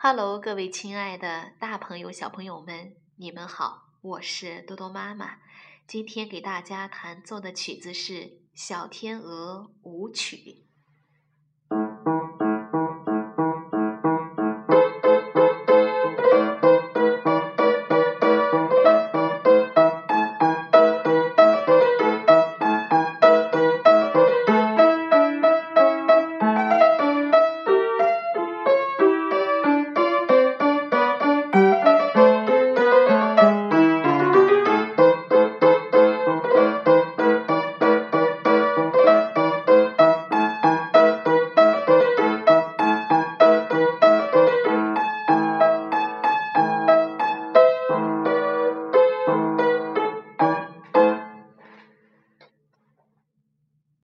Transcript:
哈喽各位亲爱的大朋友小朋友们你们好我是多多妈妈。今天给大家弹奏的曲子是小天鹅舞曲。